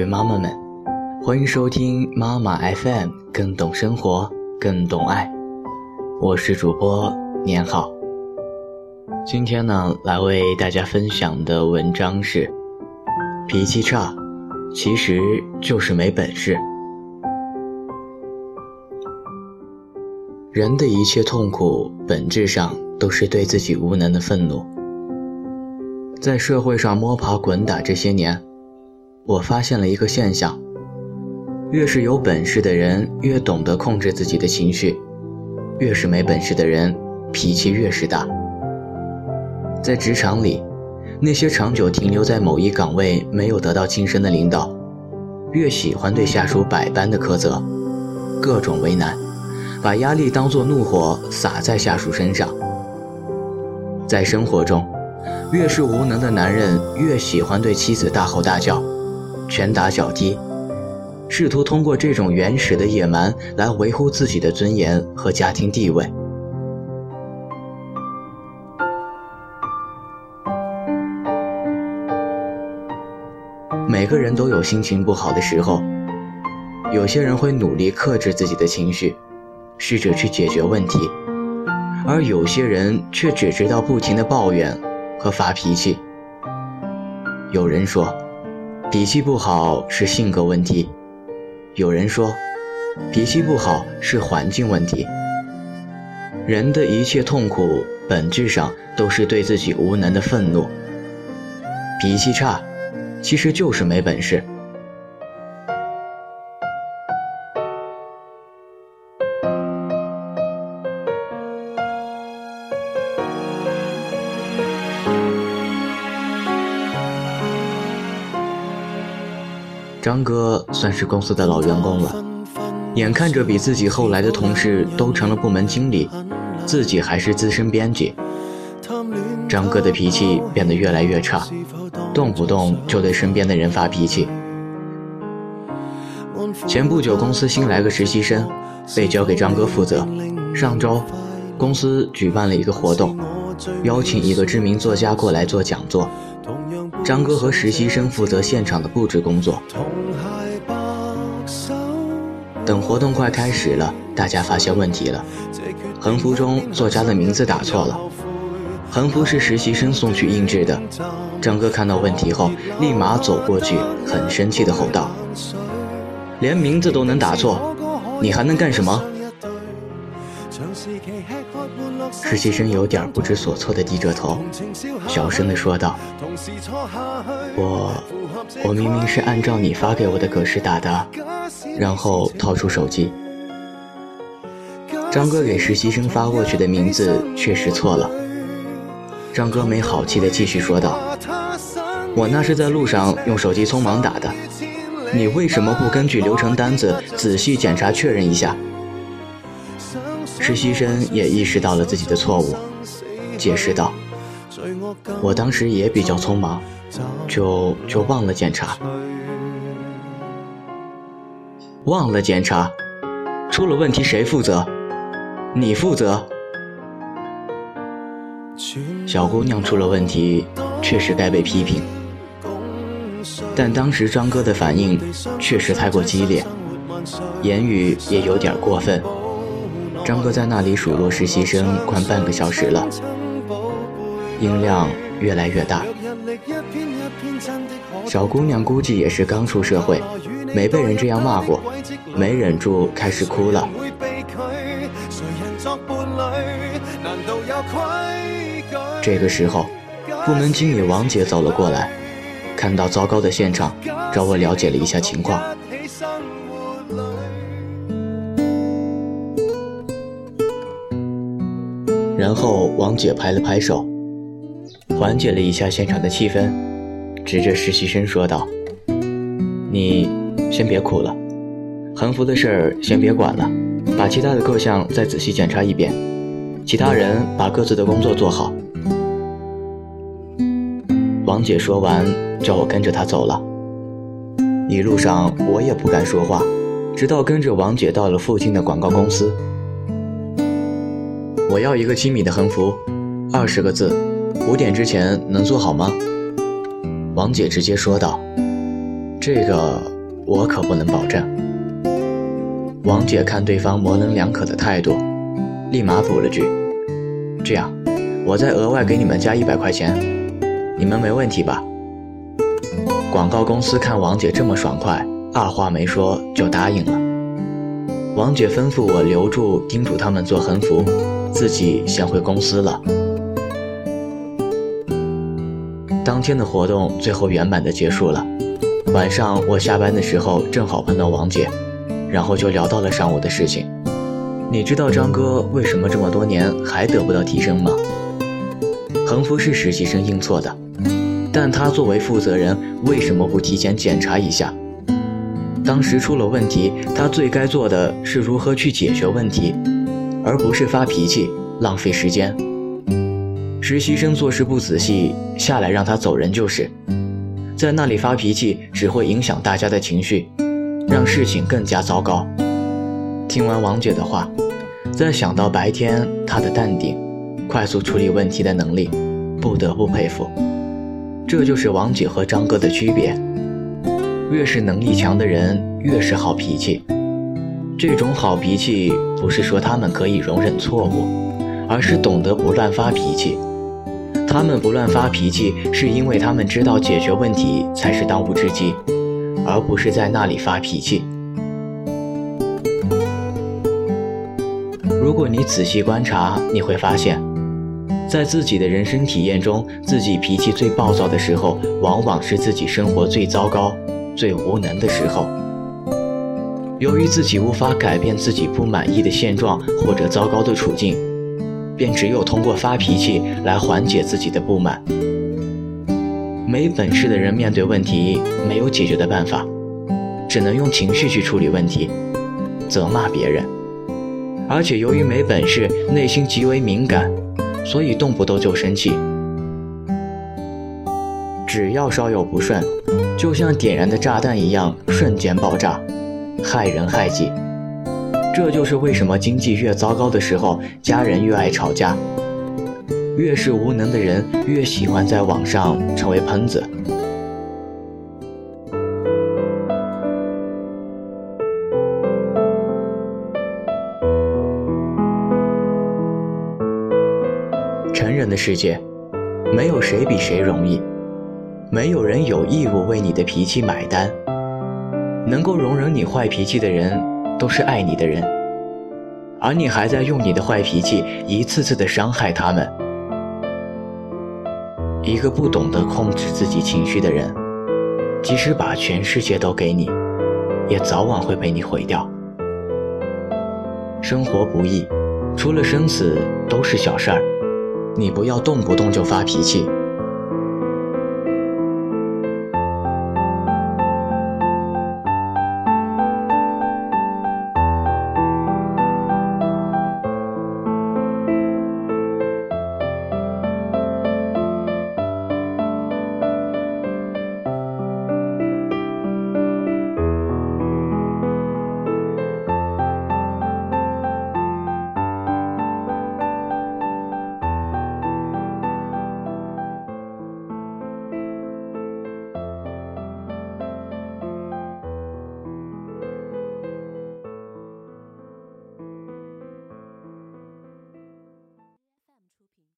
位妈妈们，欢迎收听妈妈 FM，更懂生活，更懂爱。我是主播年好。今天呢，来为大家分享的文章是：脾气差，其实就是没本事。人的一切痛苦，本质上都是对自己无能的愤怒。在社会上摸爬滚打这些年，我发现了一个现象：越是有本事的人，越懂得控制自己的情绪；越是没本事的人，脾气越是大。在职场里，那些长久停留在某一岗位没有得到晋升的领导，越喜欢对下属百般的苛责，各种为难，把压力当作怒火撒在下属身上。在生活中，越是无能的男人，越喜欢对妻子大吼大叫，拳打脚踢，试图通过这种原始的野蛮来维护自己的尊严和家庭地位。每个人都有心情不好的时候，有些人会努力克制自己的情绪，试着去解决问题，而有些人却只知道不停的抱怨和发脾气。有人说，脾气不好是性格问题；有人说，脾气不好是环境问题。人的一切痛苦，本质上都是对自己无能的愤怒。脾气差。其实就是没本事。张哥算是公司的老员工了，眼看着比自己后来的同事都成了部门经理，自己还是资深编辑。张哥的脾气变得越来越差。动不动就对身边的人发脾气。前不久公司新来个实习生，被交给张哥负责。上周，公司举办了一个活动，邀请一个知名作家过来做讲座。张哥和实习生负责现场的布置工作。等活动快开始了，大家发现问题了，横幅中作家的名字打错了。横幅是实习生送去印制的。张哥看到问题后，立马走过去，很生气地吼道：“连名字都能打错，你还能干什么？”实习生有点不知所措地低着头，小声地说道：“我，我明明是按照你发给我的格式打的。”然后掏出手机。张哥给实习生发过去的名字确实错了。张哥没好气地继续说道：“我那是在路上用手机匆忙打的，你为什么不根据流程单子仔细检查确认一下？”实习生也意识到了自己的错误，解释道：“我当时也比较匆忙，就就忘了检查。忘了检查，出了问题谁负责？你负责。”小姑娘出了问题，确实该被批评。但当时张哥的反应确实太过激烈，言语也有点过分。张哥在那里数落实习生快半个小时了，音量越来越大。小姑娘估计也是刚出社会，没被人这样骂过，没忍住开始哭了。这个时候，部门经理王姐走了过来，看到糟糕的现场，找我了解了一下情况。然后王姐拍了拍手，缓解了一下现场的气氛，指着实习生说道：“你先别哭了，横幅的事儿先别管了，把其他的各项再仔细检查一遍，其他人把各自的工作做好。”王姐说完，叫我跟着她走了。一路上我也不敢说话，直到跟着王姐到了附近的广告公司。我要一个七米的横幅，二十个字，五点之前能做好吗？王姐直接说道。这个我可不能保证。王姐看对方模棱两可的态度，立马补了句：“这样，我再额外给你们加一百块钱，你们没问题吧？”广告公司看王姐这么爽快，二话没说就答应了。王姐吩咐我留住，叮嘱他们做横幅，自己先回公司了。当天的活动最后圆满的结束了。晚上我下班的时候正好碰到王姐。然后就聊到了上午的事情。你知道张哥为什么这么多年还得不到提升吗？横幅是实习生印错的，但他作为负责人，为什么不提前检查一下？当时出了问题，他最该做的是如何去解决问题，而不是发脾气浪费时间。实习生做事不仔细，下来让他走人就是。在那里发脾气，只会影响大家的情绪。让事情更加糟糕。听完王姐的话，再想到白天她的淡定、快速处理问题的能力，不得不佩服。这就是王姐和张哥的区别。越是能力强的人，越是好脾气。这种好脾气不是说他们可以容忍错误，而是懂得不乱发脾气。他们不乱发脾气，是因为他们知道解决问题才是当务之急。而不是在那里发脾气。如果你仔细观察，你会发现，在自己的人生体验中，自己脾气最暴躁的时候，往往是自己生活最糟糕、最无能的时候。由于自己无法改变自己不满意的现状或者糟糕的处境，便只有通过发脾气来缓解自己的不满。没本事的人面对问题没有解决的办法，只能用情绪去处理问题，责骂别人。而且由于没本事，内心极为敏感，所以动不动就生气。只要稍有不顺，就像点燃的炸弹一样，瞬间爆炸，害人害己。这就是为什么经济越糟糕的时候，家人越爱吵架。越是无能的人，越喜欢在网上成为喷子。成人的世界，没有谁比谁容易，没有人有义务为你的脾气买单。能够容忍你坏脾气的人，都是爱你的人，而你还在用你的坏脾气一次次的伤害他们。一个不懂得控制自己情绪的人，即使把全世界都给你，也早晚会被你毁掉。生活不易，除了生死都是小事儿，你不要动不动就发脾气。